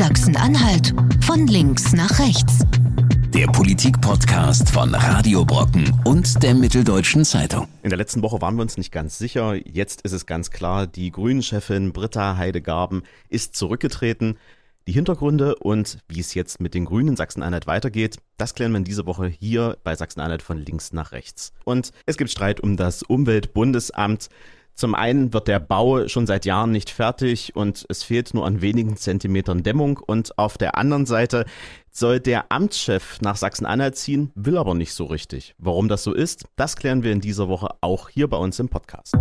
Sachsen-Anhalt von links nach rechts. Der Politik-Podcast von Radio Brocken und der Mitteldeutschen Zeitung. In der letzten Woche waren wir uns nicht ganz sicher. Jetzt ist es ganz klar, die Grünen-Chefin Britta Heidegarben ist zurückgetreten. Die Hintergründe und wie es jetzt mit den Grünen in Sachsen-Anhalt weitergeht, das klären wir in dieser Woche hier bei Sachsen-Anhalt von links nach rechts. Und es gibt Streit um das Umweltbundesamt. Zum einen wird der Bau schon seit Jahren nicht fertig und es fehlt nur an wenigen Zentimetern Dämmung. Und auf der anderen Seite soll der Amtschef nach Sachsen-Anhalt ziehen, will aber nicht so richtig. Warum das so ist, das klären wir in dieser Woche auch hier bei uns im Podcast.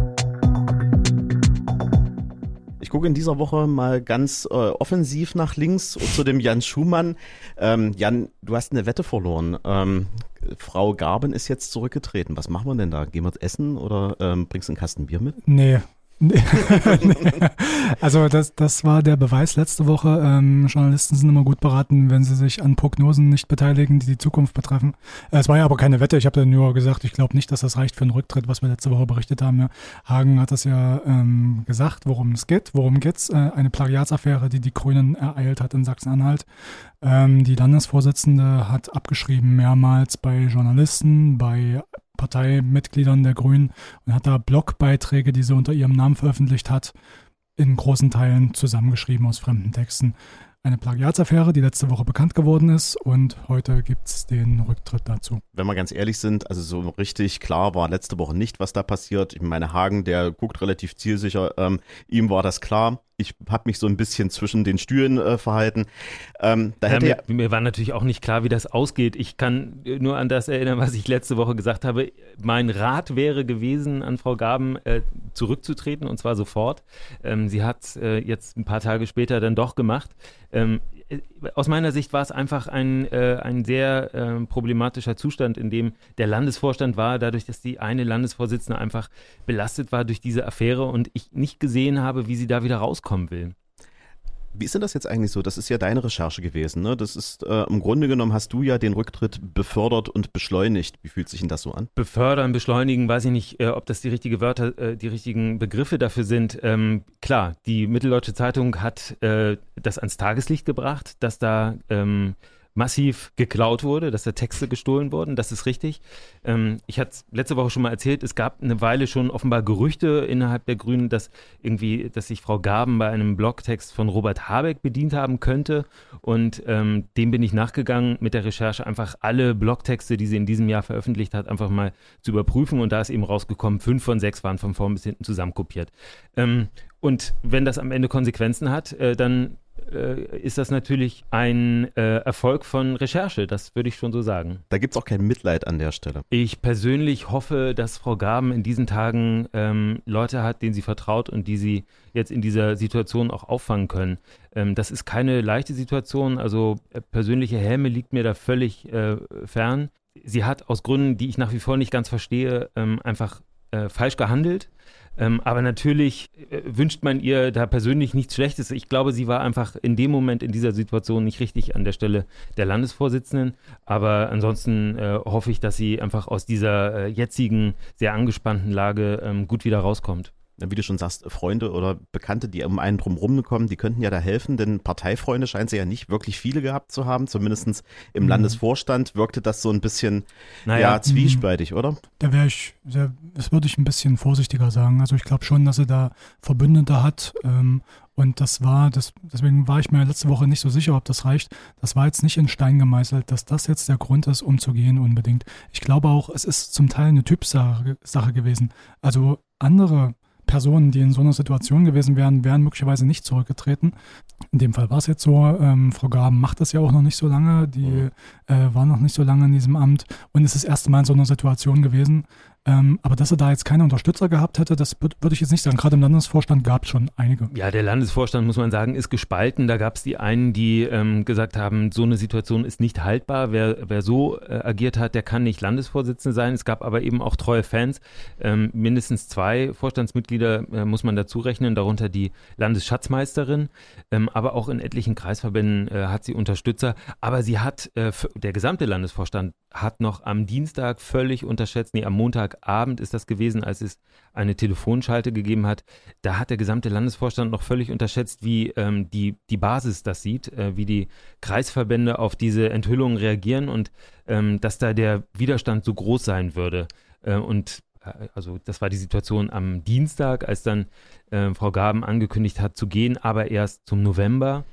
Ich gucke in dieser Woche mal ganz äh, offensiv nach links zu dem Jan Schumann. Ähm, Jan, du hast eine Wette verloren. Ähm, Frau Garben ist jetzt zurückgetreten. Was machen wir denn da? Gehen wir essen oder ähm, bringst du einen Kasten Bier mit? Nee, also das, das war der Beweis letzte Woche. Ähm, Journalisten sind immer gut beraten, wenn sie sich an Prognosen nicht beteiligen, die die Zukunft betreffen. Es war ja aber keine Wette. Ich habe nur gesagt, ich glaube nicht, dass das reicht für einen Rücktritt, was wir letzte Woche berichtet haben. Hagen hat das ja ähm, gesagt, worum es geht. Worum geht's? Äh, eine Plagiatsaffäre, die die Grünen ereilt hat in Sachsen-Anhalt. Ähm, die Landesvorsitzende hat abgeschrieben mehrmals bei Journalisten, bei Parteimitgliedern der Grünen und hat da Blogbeiträge, die sie unter ihrem Namen veröffentlicht hat, in großen Teilen zusammengeschrieben aus fremden Texten. Eine Plagiatsaffäre, die letzte Woche bekannt geworden ist und heute gibt es den Rücktritt dazu. Wenn wir ganz ehrlich sind, also so richtig klar war letzte Woche nicht, was da passiert. Ich meine, Hagen, der guckt relativ zielsicher, ähm, ihm war das klar ich habe mich so ein bisschen zwischen den Stühlen äh, verhalten. Ähm, da hätte ja, mir, mir, war natürlich auch nicht klar, wie das ausgeht. Ich kann nur an das erinnern, was ich letzte Woche gesagt habe. Mein Rat wäre gewesen, an Frau Gaben äh, zurückzutreten und zwar sofort. Ähm, sie hat äh, jetzt ein paar Tage später dann doch gemacht. Ähm, aus meiner Sicht war es einfach ein, äh, ein sehr äh, problematischer Zustand, in dem der Landesvorstand war, dadurch, dass die eine Landesvorsitzende einfach belastet war durch diese Affäre und ich nicht gesehen habe, wie sie da wieder rauskommen will. Wie ist denn das jetzt eigentlich so? Das ist ja deine Recherche gewesen. Ne? Das ist äh, im Grunde genommen hast du ja den Rücktritt befördert und beschleunigt. Wie fühlt sich denn das so an? Befördern, beschleunigen, weiß ich nicht, äh, ob das die richtigen Wörter, äh, die richtigen Begriffe dafür sind. Ähm, klar, die Mitteldeutsche Zeitung hat äh, das ans Tageslicht gebracht, dass da ähm, massiv geklaut wurde, dass da Texte gestohlen wurden, das ist richtig. Ähm, ich hatte letzte Woche schon mal erzählt, es gab eine Weile schon offenbar Gerüchte innerhalb der Grünen, dass irgendwie, dass sich Frau Gaben bei einem Blogtext von Robert Habeck bedient haben könnte und ähm, dem bin ich nachgegangen mit der Recherche, einfach alle Blogtexte, die sie in diesem Jahr veröffentlicht hat, einfach mal zu überprüfen und da ist eben rausgekommen, fünf von sechs waren von vorn bis hinten zusammenkopiert. Ähm, und wenn das am Ende Konsequenzen hat, äh, dann ist das natürlich ein äh, Erfolg von Recherche, das würde ich schon so sagen. Da gibt es auch kein Mitleid an der Stelle. Ich persönlich hoffe, dass Frau Gaben in diesen Tagen ähm, Leute hat, denen sie vertraut und die sie jetzt in dieser Situation auch auffangen können. Ähm, das ist keine leichte Situation, also äh, persönliche Helme liegt mir da völlig äh, fern. Sie hat aus Gründen, die ich nach wie vor nicht ganz verstehe, ähm, einfach äh, falsch gehandelt. Ähm, aber natürlich äh, wünscht man ihr da persönlich nichts Schlechtes. Ich glaube, sie war einfach in dem Moment in dieser Situation nicht richtig an der Stelle der Landesvorsitzenden. Aber ansonsten äh, hoffe ich, dass sie einfach aus dieser äh, jetzigen, sehr angespannten Lage ähm, gut wieder rauskommt wie du schon sagst, Freunde oder Bekannte, die um einen drumherum kommen, die könnten ja da helfen, denn Parteifreunde scheint sie ja nicht wirklich viele gehabt zu haben. Zumindest im mhm. Landesvorstand wirkte das so ein bisschen naja, ja, zwiespältig, oder? Da wäre ich, das würde ich ein bisschen vorsichtiger sagen. Also ich glaube schon, dass er da Verbündete hat. Ähm, und das war, das, deswegen war ich mir letzte Woche nicht so sicher, ob das reicht. Das war jetzt nicht in Stein gemeißelt, dass das jetzt der Grund ist, umzugehen unbedingt. Ich glaube auch, es ist zum Teil eine Typsache gewesen. Also andere Personen, die in so einer Situation gewesen wären, wären möglicherweise nicht zurückgetreten. In dem Fall war es jetzt so, ähm, Frau Gaben macht das ja auch noch nicht so lange, die mhm. äh, war noch nicht so lange in diesem Amt und ist das erste Mal in so einer Situation gewesen, ähm, aber dass er da jetzt keine Unterstützer gehabt hätte, das würde ich jetzt nicht sagen. Gerade im Landesvorstand gab es schon einige. Ja, der Landesvorstand, muss man sagen, ist gespalten. Da gab es die einen, die ähm, gesagt haben, so eine Situation ist nicht haltbar. Wer, wer so äh, agiert hat, der kann nicht Landesvorsitzender sein. Es gab aber eben auch treue Fans. Ähm, mindestens zwei Vorstandsmitglieder äh, muss man dazu rechnen, darunter die Landesschatzmeisterin. Ähm, aber auch in etlichen Kreisverbänden äh, hat sie Unterstützer. Aber sie hat, äh, der gesamte Landesvorstand hat noch am Dienstag völlig unterschätzt, nee, am Montagabend ist das gewesen, als es eine Telefonschalte gegeben hat. Da hat der gesamte Landesvorstand noch völlig unterschätzt, wie ähm, die, die Basis das sieht, äh, wie die Kreisverbände auf diese Enthüllungen reagieren und ähm, dass da der Widerstand so groß sein würde. Äh, und äh, also das war die Situation am Dienstag, als dann äh, Frau Gaben angekündigt hat zu gehen, aber erst zum November.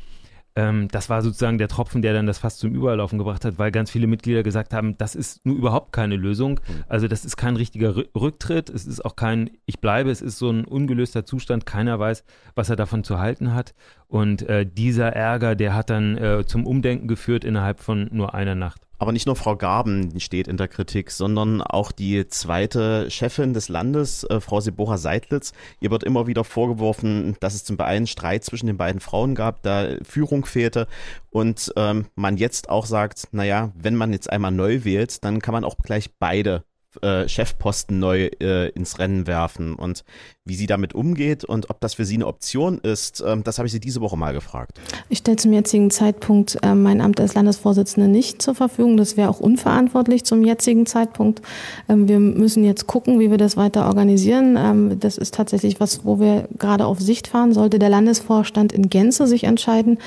Ähm, das war sozusagen der Tropfen, der dann das fast zum Überlaufen gebracht hat, weil ganz viele Mitglieder gesagt haben, das ist nur überhaupt keine Lösung. Mhm. Also das ist kein richtiger Rücktritt, es ist auch kein Ich bleibe, es ist so ein ungelöster Zustand, keiner weiß, was er davon zu halten hat. Und äh, dieser Ärger, der hat dann äh, zum Umdenken geführt innerhalb von nur einer Nacht. Aber nicht nur Frau Garben steht in der Kritik, sondern auch die zweite Chefin des Landes, äh, Frau Sebora Seidlitz. Ihr wird immer wieder vorgeworfen, dass es zum einen Streit zwischen den beiden Frauen gab, da Führung fehlte und ähm, man jetzt auch sagt, naja, wenn man jetzt einmal neu wählt, dann kann man auch gleich beide äh, Chefposten neu äh, ins Rennen werfen. Und wie sie damit umgeht und ob das für sie eine Option ist, ähm, das habe ich sie diese Woche mal gefragt. Ich stelle zum jetzigen Zeitpunkt äh, mein Amt als Landesvorsitzende nicht zur Verfügung. Das wäre auch unverantwortlich zum jetzigen Zeitpunkt. Ähm, wir müssen jetzt gucken, wie wir das weiter organisieren. Ähm, das ist tatsächlich was, wo wir gerade auf Sicht fahren. Sollte der Landesvorstand in Gänze sich entscheiden,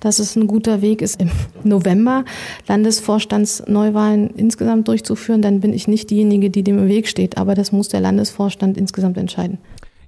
dass es ein guter Weg ist, im November Landesvorstandsneuwahlen insgesamt durchzuführen, dann bin ich nicht diejenige, die dem im Weg steht. Aber das muss der Landesvorstand insgesamt entscheiden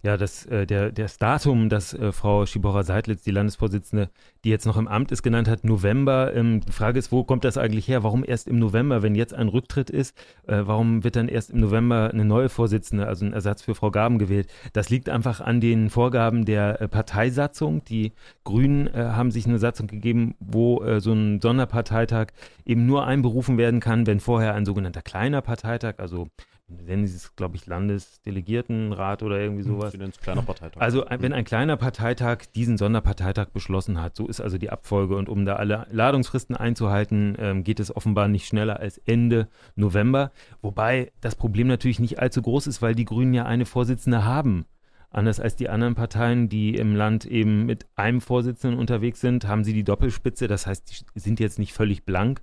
ja, das, äh, der, das Datum, das äh, Frau Schibora-Seidlitz, die Landesvorsitzende, die jetzt noch im Amt ist, genannt hat, November. Ähm, die Frage ist, wo kommt das eigentlich her? Warum erst im November, wenn jetzt ein Rücktritt ist? Äh, warum wird dann erst im November eine neue Vorsitzende, also ein Ersatz für Frau Gaben gewählt? Das liegt einfach an den Vorgaben der äh, Parteisatzung. Die Grünen äh, haben sich eine Satzung gegeben, wo äh, so ein Sonderparteitag eben nur einberufen werden kann, wenn vorher ein sogenannter kleiner Parteitag, also nennen sie es, glaube ich, Landesdelegiertenrat oder irgendwie hm, sowas. Sie kleiner Parteitag. Also wenn ein kleiner Parteitag diesen Sonderparteitag beschlossen hat, so ist also die Abfolge und um da alle Ladungsfristen einzuhalten, ähm, geht es offenbar nicht schneller als Ende November. Wobei das Problem natürlich nicht allzu groß ist, weil die Grünen ja eine Vorsitzende haben. Anders als die anderen Parteien, die im Land eben mit einem Vorsitzenden unterwegs sind, haben sie die Doppelspitze. Das heißt, die sind jetzt nicht völlig blank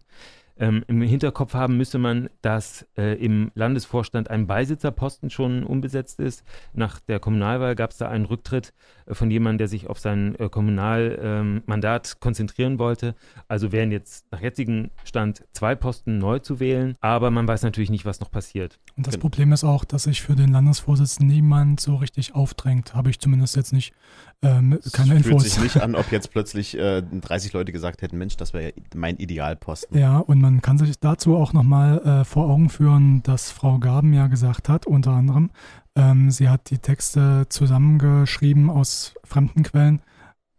ähm, im Hinterkopf haben müsste man, dass äh, im Landesvorstand ein Beisitzerposten schon unbesetzt ist. Nach der Kommunalwahl gab es da einen Rücktritt äh, von jemandem, der sich auf sein äh, Kommunalmandat ähm, konzentrieren wollte. Also wären jetzt nach jetzigem Stand zwei Posten neu zu wählen, aber man weiß natürlich nicht, was noch passiert. Und das genau. Problem ist auch, dass sich für den Landesvorsitzenden niemand so richtig aufdrängt. Habe ich zumindest jetzt nicht ähm, keine es Infos. fühlt sich nicht an, ob jetzt plötzlich äh, 30 Leute gesagt hätten, Mensch, das wäre mein Idealposten. Ja, und man kann sich dazu auch nochmal äh, vor Augen führen, dass Frau Gaben ja gesagt hat, unter anderem, ähm, sie hat die Texte zusammengeschrieben aus fremden Quellen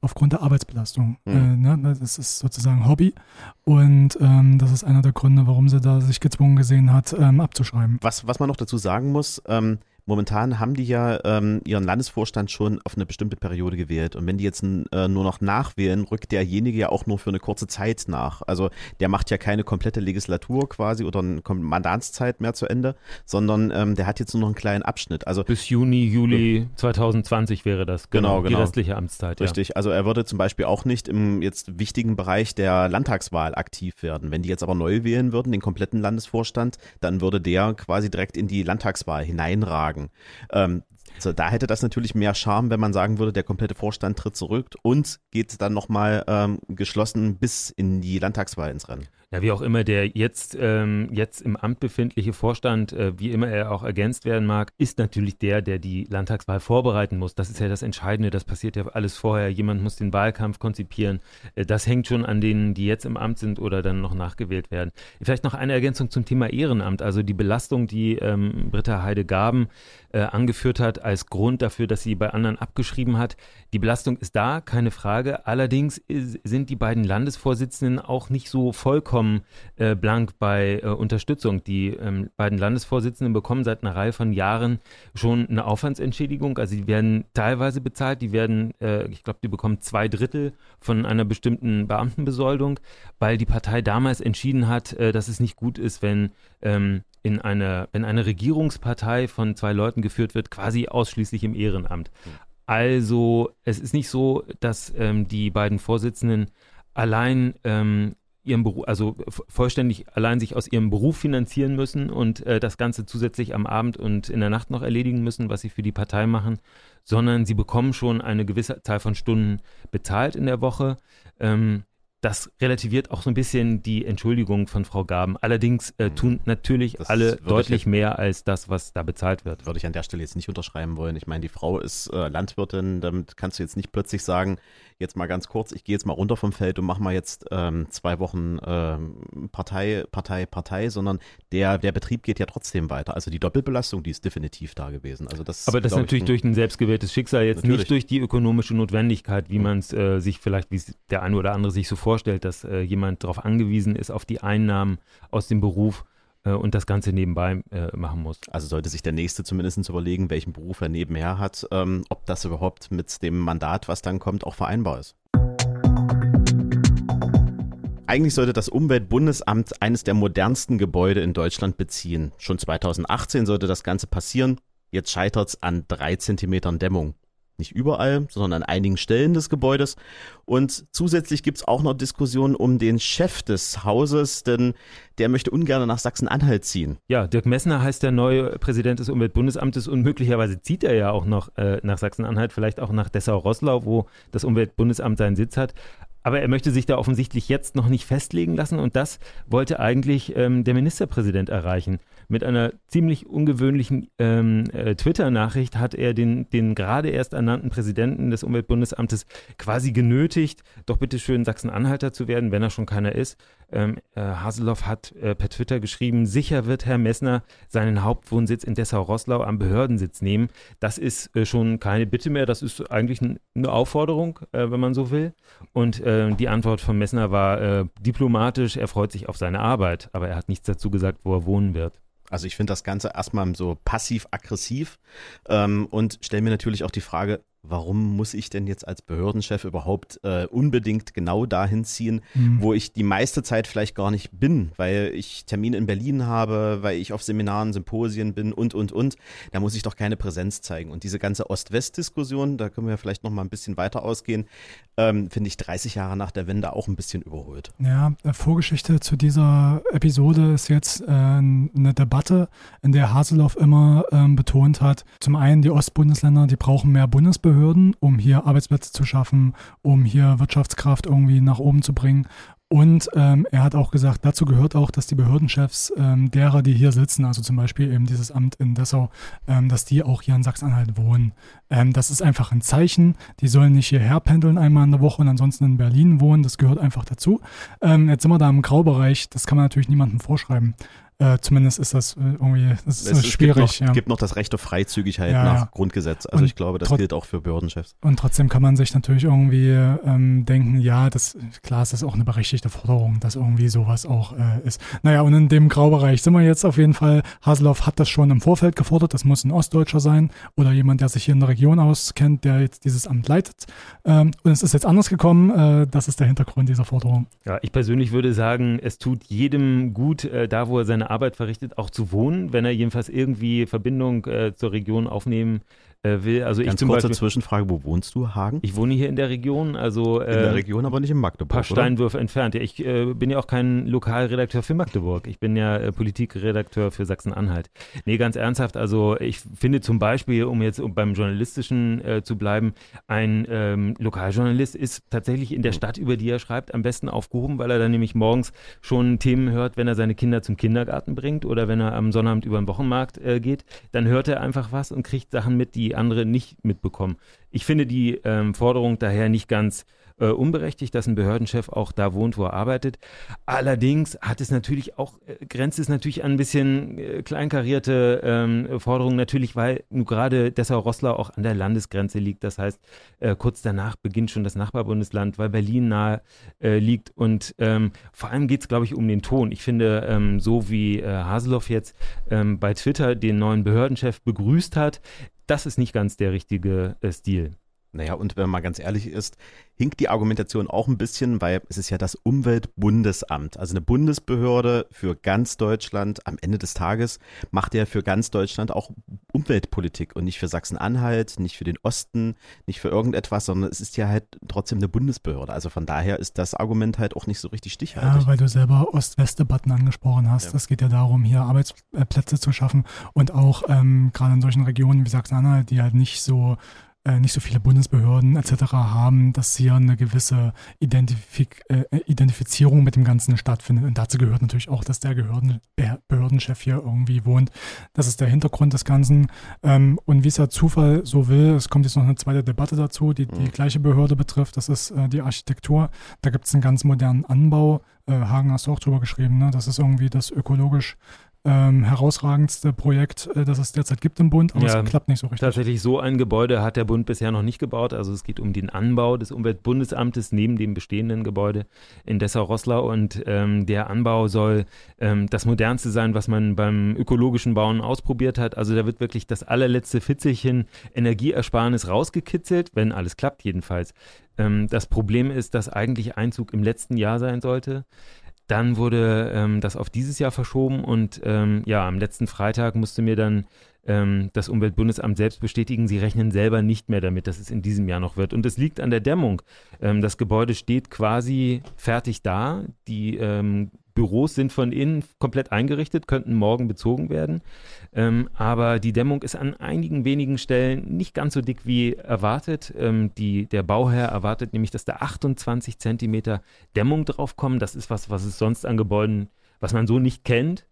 aufgrund der Arbeitsbelastung. Mhm. Äh, ne? Das ist sozusagen Hobby und ähm, das ist einer der Gründe, warum sie da sich gezwungen gesehen hat, ähm, abzuschreiben. Was, was man noch dazu sagen muss, ähm, momentan haben die ja ähm, ihren Landesvorstand schon auf eine bestimmte Periode gewählt. Und wenn die jetzt äh, nur noch nachwählen, rückt derjenige ja auch nur für eine kurze Zeit nach. Also der macht ja keine komplette Legislatur quasi oder eine Mandatszeit mehr zu Ende, sondern ähm, der hat jetzt nur noch einen kleinen Abschnitt. Also bis Juni, Juli 2020 wäre das. Genau, genau. Die restliche Amtszeit. Richtig. Ja. Also er würde zum Beispiel auch nicht im jetzt wichtigen Bereich der Landtagswahl aktiv werden. Wenn die jetzt aber neu wählen würden, den kompletten Landesvorstand, dann würde der quasi direkt in die Landtagswahl hineinragen sagen. Ähm, also da hätte das natürlich mehr Charme, wenn man sagen würde, der komplette Vorstand tritt zurück und geht dann nochmal ähm, geschlossen bis in die Landtagswahl ins Rennen. Ja, wie auch immer der jetzt, ähm, jetzt im Amt befindliche Vorstand, äh, wie immer er auch ergänzt werden mag, ist natürlich der, der die Landtagswahl vorbereiten muss. Das ist ja das Entscheidende. Das passiert ja alles vorher. Jemand muss den Wahlkampf konzipieren. Äh, das hängt schon an denen, die jetzt im Amt sind oder dann noch nachgewählt werden. Vielleicht noch eine Ergänzung zum Thema Ehrenamt. Also die Belastung, die ähm, Britta Heide-Gaben äh, angeführt hat als Grund dafür, dass sie bei anderen abgeschrieben hat. Die Belastung ist da, keine Frage. Allerdings ist, sind die beiden Landesvorsitzenden auch nicht so vollkommen äh, blank bei äh, Unterstützung. Die ähm, beiden Landesvorsitzenden bekommen seit einer Reihe von Jahren schon eine Aufwandsentschädigung. Also die werden teilweise bezahlt. Die werden, äh, ich glaube, die bekommen zwei Drittel von einer bestimmten Beamtenbesoldung, weil die Partei damals entschieden hat, äh, dass es nicht gut ist, wenn ähm, in eine, wenn eine Regierungspartei von zwei Leuten geführt wird, quasi ausschließlich im Ehrenamt. Also es ist nicht so, dass ähm, die beiden Vorsitzenden allein ähm, ihrem Beruf, also vollständig allein sich aus ihrem Beruf finanzieren müssen und äh, das Ganze zusätzlich am Abend und in der Nacht noch erledigen müssen, was sie für die Partei machen, sondern sie bekommen schon eine gewisse Zahl von Stunden bezahlt in der Woche. Ähm, das relativiert auch so ein bisschen die Entschuldigung von Frau Gaben. Allerdings äh, tun mhm. natürlich das alle deutlich ich, mehr als das, was da bezahlt wird. Würde ich an der Stelle jetzt nicht unterschreiben wollen. Ich meine, die Frau ist äh, Landwirtin, damit kannst du jetzt nicht plötzlich sagen, jetzt mal ganz kurz, ich gehe jetzt mal runter vom Feld und mache mal jetzt ähm, zwei Wochen ähm, Partei, Partei, Partei, sondern der, der Betrieb geht ja trotzdem weiter. Also die Doppelbelastung, die ist definitiv da gewesen. Also das, Aber das ist natürlich ein, durch ein selbstgewähltes Schicksal, jetzt natürlich. nicht durch die ökonomische Notwendigkeit, wie man es äh, sich vielleicht, wie der eine oder andere sich so vorstellt, dass äh, jemand darauf angewiesen ist, auf die Einnahmen aus dem Beruf äh, und das Ganze nebenbei äh, machen muss. Also sollte sich der Nächste zumindest überlegen, welchen Beruf er nebenher hat, ähm, ob das überhaupt mit dem Mandat, was dann kommt, auch vereinbar ist. Eigentlich sollte das Umweltbundesamt eines der modernsten Gebäude in Deutschland beziehen. Schon 2018 sollte das Ganze passieren. Jetzt scheitert es an drei Zentimetern Dämmung. Nicht überall, sondern an einigen Stellen des Gebäudes. Und zusätzlich gibt es auch noch Diskussionen um den Chef des Hauses, denn der möchte ungern nach Sachsen-Anhalt ziehen. Ja, Dirk Messner heißt der neue Präsident des Umweltbundesamtes und möglicherweise zieht er ja auch noch äh, nach Sachsen-Anhalt, vielleicht auch nach Dessau-Rosslau, wo das Umweltbundesamt seinen Sitz hat. Aber er möchte sich da offensichtlich jetzt noch nicht festlegen lassen und das wollte eigentlich ähm, der Ministerpräsident erreichen. Mit einer ziemlich ungewöhnlichen ähm, äh, Twitter-Nachricht hat er den, den gerade erst ernannten Präsidenten des Umweltbundesamtes quasi genötigt, doch bitte schön Sachsen-Anhalter zu werden, wenn er schon keiner ist. Ähm, äh, Haseloff hat äh, per Twitter geschrieben, sicher wird Herr Messner seinen Hauptwohnsitz in Dessau-Rosslau am Behördensitz nehmen. Das ist äh, schon keine Bitte mehr, das ist eigentlich eine Aufforderung, äh, wenn man so will. Und äh, die Antwort von Messner war äh, diplomatisch, er freut sich auf seine Arbeit, aber er hat nichts dazu gesagt, wo er wohnen wird. Also ich finde das Ganze erstmal so passiv-aggressiv ähm, und stelle mir natürlich auch die Frage, warum muss ich denn jetzt als Behördenchef überhaupt äh, unbedingt genau dahin ziehen, mhm. wo ich die meiste Zeit vielleicht gar nicht bin, weil ich Termine in Berlin habe, weil ich auf Seminaren, Symposien bin und, und, und. Da muss ich doch keine Präsenz zeigen. Und diese ganze Ost-West-Diskussion, da können wir vielleicht noch mal ein bisschen weiter ausgehen, ähm, finde ich 30 Jahre nach der Wende auch ein bisschen überholt. Ja, äh, Vorgeschichte zu dieser Episode ist jetzt äh, eine Debatte, in der Haseloff immer ähm, betont hat, zum einen die Ostbundesländer, die brauchen mehr Bundesbehörden, Behörden, um hier Arbeitsplätze zu schaffen, um hier Wirtschaftskraft irgendwie nach oben zu bringen. Und ähm, er hat auch gesagt, dazu gehört auch, dass die Behördenchefs ähm, derer, die hier sitzen, also zum Beispiel eben dieses Amt in Dessau, ähm, dass die auch hier in Sachsen-Anhalt wohnen. Ähm, das ist einfach ein Zeichen. Die sollen nicht hierher pendeln einmal in der Woche und ansonsten in Berlin wohnen. Das gehört einfach dazu. Ähm, jetzt sind wir da im Graubereich. Das kann man natürlich niemandem vorschreiben. Äh, zumindest ist das äh, irgendwie das ist es schwierig. Gibt noch, ja. gibt noch das Recht auf Freizügigkeit ja, nach ja. Grundgesetz. Also und ich glaube, das gilt auch für Behördenchefs. Und trotzdem kann man sich natürlich irgendwie ähm, denken, ja, das klar, es ist auch eine berechtigte Forderung, dass irgendwie sowas auch äh, ist. Naja, und in dem Graubereich sind wir jetzt auf jeden Fall. Haseloff hat das schon im Vorfeld gefordert. Das muss ein Ostdeutscher sein oder jemand, der sich hier in der Region auskennt, der jetzt dieses Amt leitet. Ähm, und es ist jetzt anders gekommen. Äh, das ist der Hintergrund dieser Forderung. Ja, ich persönlich würde sagen, es tut jedem gut, äh, da wo er seine Arbeit verrichtet, auch zu wohnen, wenn er jedenfalls irgendwie Verbindung äh, zur Region aufnehmen will. Also Ganz ich zum kurze Beispiel, Zwischenfrage, wo wohnst du, Hagen? Ich wohne hier in der Region, also äh, in der Region, aber nicht in Magdeburg. Ein paar Steinwürfe entfernt. Ja, ich äh, bin ja auch kein Lokalredakteur für Magdeburg. Ich bin ja äh, Politikredakteur für Sachsen-Anhalt. Nee, ganz ernsthaft, also ich finde zum Beispiel, um jetzt beim Journalistischen äh, zu bleiben, ein ähm, Lokaljournalist ist tatsächlich in der mhm. Stadt, über die er schreibt, am besten aufgehoben, weil er dann nämlich morgens schon Themen hört, wenn er seine Kinder zum Kindergarten bringt oder wenn er am Sonnabend über den Wochenmarkt äh, geht. Dann hört er einfach was und kriegt Sachen mit, die andere nicht mitbekommen. Ich finde die ähm, Forderung daher nicht ganz äh, unberechtigt, dass ein Behördenchef auch da wohnt, wo er arbeitet. Allerdings hat es natürlich auch, äh, grenzt es natürlich an ein bisschen äh, kleinkarierte ähm, Forderungen, natürlich, weil gerade Dessau-Rosslau auch an der Landesgrenze liegt. Das heißt, äh, kurz danach beginnt schon das Nachbarbundesland, weil Berlin nahe äh, liegt. Und ähm, vor allem geht es, glaube ich, um den Ton. Ich finde, ähm, so wie äh, Haseloff jetzt ähm, bei Twitter den neuen Behördenchef begrüßt hat, das ist nicht ganz der richtige äh, Stil. Naja, und wenn man mal ganz ehrlich ist, hinkt die Argumentation auch ein bisschen, weil es ist ja das Umweltbundesamt, also eine Bundesbehörde für ganz Deutschland. Am Ende des Tages macht er für ganz Deutschland auch Umweltpolitik und nicht für Sachsen-Anhalt, nicht für den Osten, nicht für irgendetwas, sondern es ist ja halt trotzdem eine Bundesbehörde. Also von daher ist das Argument halt auch nicht so richtig stichhaltig. Ja, weil du selber Ost-West-Debatten angesprochen hast. Es ja. geht ja darum, hier Arbeitsplätze zu schaffen und auch ähm, gerade in solchen Regionen wie Sachsen-Anhalt, die halt nicht so nicht so viele Bundesbehörden etc. haben, dass hier eine gewisse Identifik äh, Identifizierung mit dem Ganzen stattfindet. Und dazu gehört natürlich auch, dass der Behörden Behördenchef hier irgendwie wohnt. Das ist der Hintergrund des Ganzen. Ähm, und wie es ja Zufall so will, es kommt jetzt noch eine zweite Debatte dazu, die die mhm. gleiche Behörde betrifft. Das ist äh, die Architektur. Da gibt es einen ganz modernen Anbau. Äh, Hagen hast du auch drüber geschrieben. Ne? Das ist irgendwie das ökologisch ähm, herausragendste Projekt, äh, das es derzeit gibt im Bund, aber ja, es klappt nicht so richtig. Tatsächlich so ein Gebäude hat der Bund bisher noch nicht gebaut. Also es geht um den Anbau des Umweltbundesamtes neben dem bestehenden Gebäude in Dessau-Rosslau und ähm, der Anbau soll ähm, das modernste sein, was man beim ökologischen Bauen ausprobiert hat. Also da wird wirklich das allerletzte Fitzelchen Energieersparnis rausgekitzelt, wenn alles klappt jedenfalls. Ähm, das Problem ist, dass eigentlich Einzug im letzten Jahr sein sollte. Dann wurde ähm, das auf dieses Jahr verschoben und ähm, ja, am letzten Freitag musste mir dann ähm, das Umweltbundesamt selbst bestätigen, sie rechnen selber nicht mehr damit, dass es in diesem Jahr noch wird. Und es liegt an der Dämmung. Ähm, das Gebäude steht quasi fertig da. Die ähm, Büros sind von innen komplett eingerichtet, könnten morgen bezogen werden. Ähm, aber die Dämmung ist an einigen wenigen Stellen nicht ganz so dick wie erwartet. Ähm, die, der Bauherr erwartet nämlich, dass da 28 Zentimeter Dämmung draufkommen. Das ist was, was es sonst an Gebäuden, was man so nicht kennt.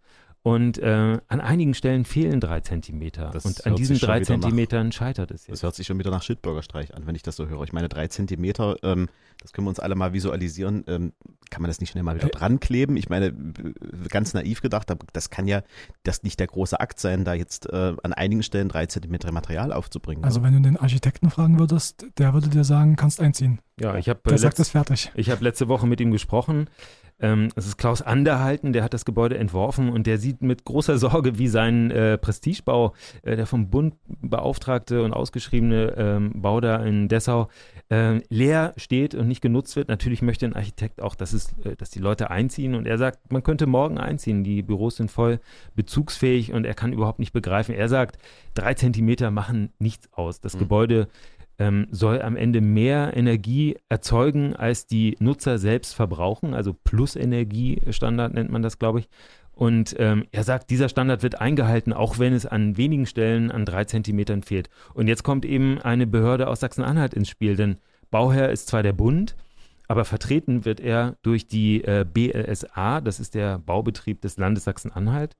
Und äh, an einigen Stellen fehlen drei Zentimeter. Das und an diesen drei Zentimetern nach, scheitert es jetzt. Das hört sich schon wieder nach Schildbürgerstreich an, wenn ich das so höre. Ich meine, drei Zentimeter, ähm, das können wir uns alle mal visualisieren. Ähm, kann man das nicht schnell mal wieder dran kleben? Ich meine, ganz naiv gedacht, das kann ja das nicht der große Akt sein, da jetzt äh, an einigen Stellen drei Zentimeter Material aufzubringen. Also oder? wenn du den Architekten fragen würdest, der würde dir sagen, kannst einziehen. Ja, ich habe. Der sagt es fertig. Ich habe letzte Woche mit ihm gesprochen. Ähm, es ist Klaus Anderhalten, der hat das Gebäude entworfen und der sieht mit großer Sorge, wie sein äh, Prestigebau, äh, der vom Bund beauftragte und ausgeschriebene ähm, Bau da in Dessau, äh, leer steht und nicht genutzt wird. Natürlich möchte ein Architekt auch, dass, es, äh, dass die Leute einziehen und er sagt, man könnte morgen einziehen. Die Büros sind voll bezugsfähig und er kann überhaupt nicht begreifen. Er sagt, drei Zentimeter machen nichts aus. Das mhm. Gebäude ähm, soll am Ende mehr Energie erzeugen, als die Nutzer selbst verbrauchen. Also Plus-Energie-Standard nennt man das, glaube ich. Und ähm, er sagt, dieser Standard wird eingehalten, auch wenn es an wenigen Stellen an drei Zentimetern fehlt. Und jetzt kommt eben eine Behörde aus Sachsen-Anhalt ins Spiel, denn Bauherr ist zwar der Bund, aber vertreten wird er durch die äh, BLSA, das ist der Baubetrieb des Landes Sachsen-Anhalt.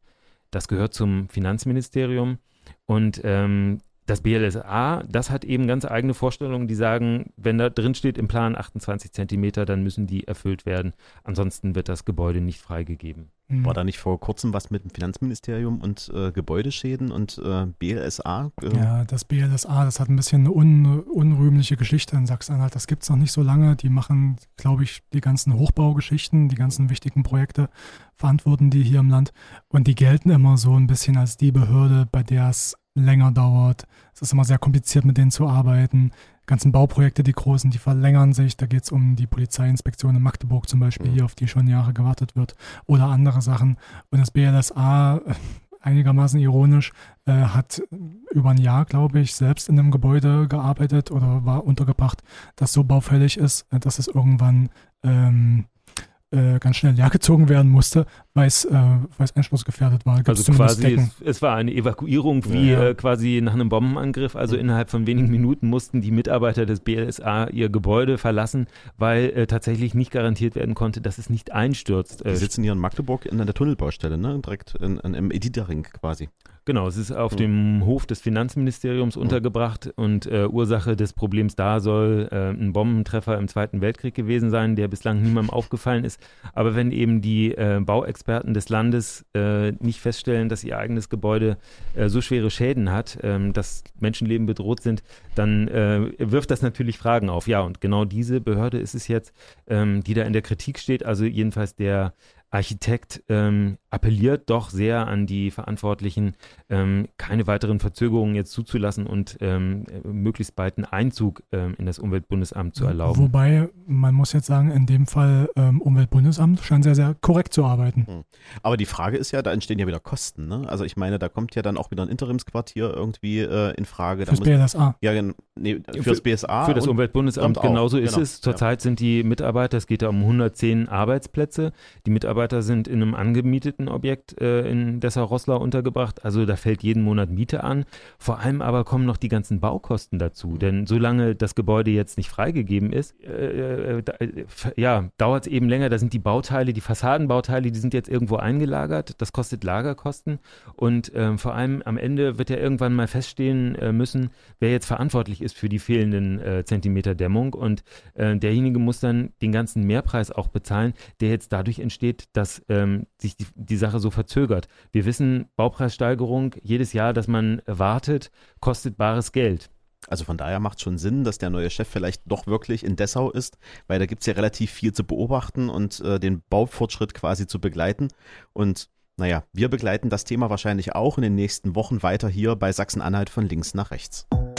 Das gehört zum Finanzministerium. Und ähm, das BLSA, das hat eben ganz eigene Vorstellungen, die sagen, wenn da drin steht im Plan 28 Zentimeter, dann müssen die erfüllt werden. Ansonsten wird das Gebäude nicht freigegeben. Mhm. War da nicht vor kurzem was mit dem Finanzministerium und äh, Gebäudeschäden und äh, BLSA? Äh? Ja, das BLSA, das hat ein bisschen eine un unrühmliche Geschichte in Sachsen-Anhalt. Das gibt es noch nicht so lange. Die machen, glaube ich, die ganzen Hochbaugeschichten, die ganzen wichtigen Projekte verantworten die hier im Land. Und die gelten immer so ein bisschen als die Behörde, bei der es länger dauert. Es ist immer sehr kompliziert, mit denen zu arbeiten. Die ganzen Bauprojekte, die großen, die verlängern sich. Da geht es um die Polizeiinspektion in Magdeburg zum Beispiel, hier, auf die schon Jahre gewartet wird, oder andere Sachen. Und das BLSA, äh, einigermaßen ironisch, äh, hat über ein Jahr, glaube ich, selbst in einem Gebäude gearbeitet oder war untergebracht, das so baufällig ist, äh, dass es irgendwann ähm, äh, ganz schnell leergezogen werden musste, weil es, äh, einsturzgefährdet war. Gibt's also quasi, es, es, war eine Evakuierung wie ja, ja. Äh, quasi nach einem Bombenangriff. Also innerhalb von wenigen Minuten mussten die Mitarbeiter des BLSA ihr Gebäude verlassen, weil äh, tatsächlich nicht garantiert werden konnte, dass es nicht einstürzt. Die sitzen hier in Magdeburg in der Tunnelbaustelle, ne? direkt in, in, im Editering quasi. Genau, es ist auf mhm. dem Hof des Finanzministeriums mhm. untergebracht und äh, Ursache des Problems da soll äh, ein Bombentreffer im Zweiten Weltkrieg gewesen sein, der bislang niemandem aufgefallen ist. Aber wenn eben die äh, Bauexperten des Landes äh, nicht feststellen, dass ihr eigenes Gebäude äh, so schwere Schäden hat, ähm, dass Menschenleben bedroht sind, dann äh, wirft das natürlich Fragen auf. Ja, und genau diese Behörde ist es jetzt, ähm, die da in der Kritik steht, also jedenfalls der Architekt ähm, appelliert doch sehr an die Verantwortlichen, ähm, keine weiteren Verzögerungen jetzt zuzulassen und ähm, möglichst bald einen Einzug ähm, in das Umweltbundesamt zu erlauben. Wobei, man muss jetzt sagen, in dem Fall ähm, Umweltbundesamt scheint sehr, sehr korrekt zu arbeiten. Hm. Aber die Frage ist ja, da entstehen ja wieder Kosten. Ne? Also ich meine, da kommt ja dann auch wieder ein Interimsquartier irgendwie äh, in Frage. Fürs BSA. Ja, nee, fürs BSA. Für das Umweltbundesamt, genauso ist genau. es. Zurzeit ja. sind die Mitarbeiter, es geht da um 110 Arbeitsplätze. Die Mitarbeiter sind in einem angemieteten Objekt äh, in Dessau-Rosslau untergebracht. Also da fällt jeden Monat Miete an. Vor allem aber kommen noch die ganzen Baukosten dazu. Denn solange das Gebäude jetzt nicht freigegeben ist, äh, äh, äh ja, dauert es eben länger. Da sind die Bauteile, die Fassadenbauteile, die sind jetzt irgendwo eingelagert. Das kostet Lagerkosten. Und ähm, vor allem am Ende wird ja irgendwann mal feststehen äh, müssen, wer jetzt verantwortlich ist für die fehlenden äh, Zentimeter Dämmung. Und derjenige muss dann den ganzen Mehrpreis auch bezahlen, der jetzt dadurch entsteht, dass ähm, sich die, die Sache so verzögert. Wir wissen, Baupreissteigerung jedes Jahr, dass man wartet, kostet bares Geld. Also von daher macht es schon Sinn, dass der neue Chef vielleicht doch wirklich in Dessau ist, weil da gibt es ja relativ viel zu beobachten und äh, den Baufortschritt quasi zu begleiten. Und naja, wir begleiten das Thema wahrscheinlich auch in den nächsten Wochen weiter hier bei Sachsen-Anhalt von links nach rechts.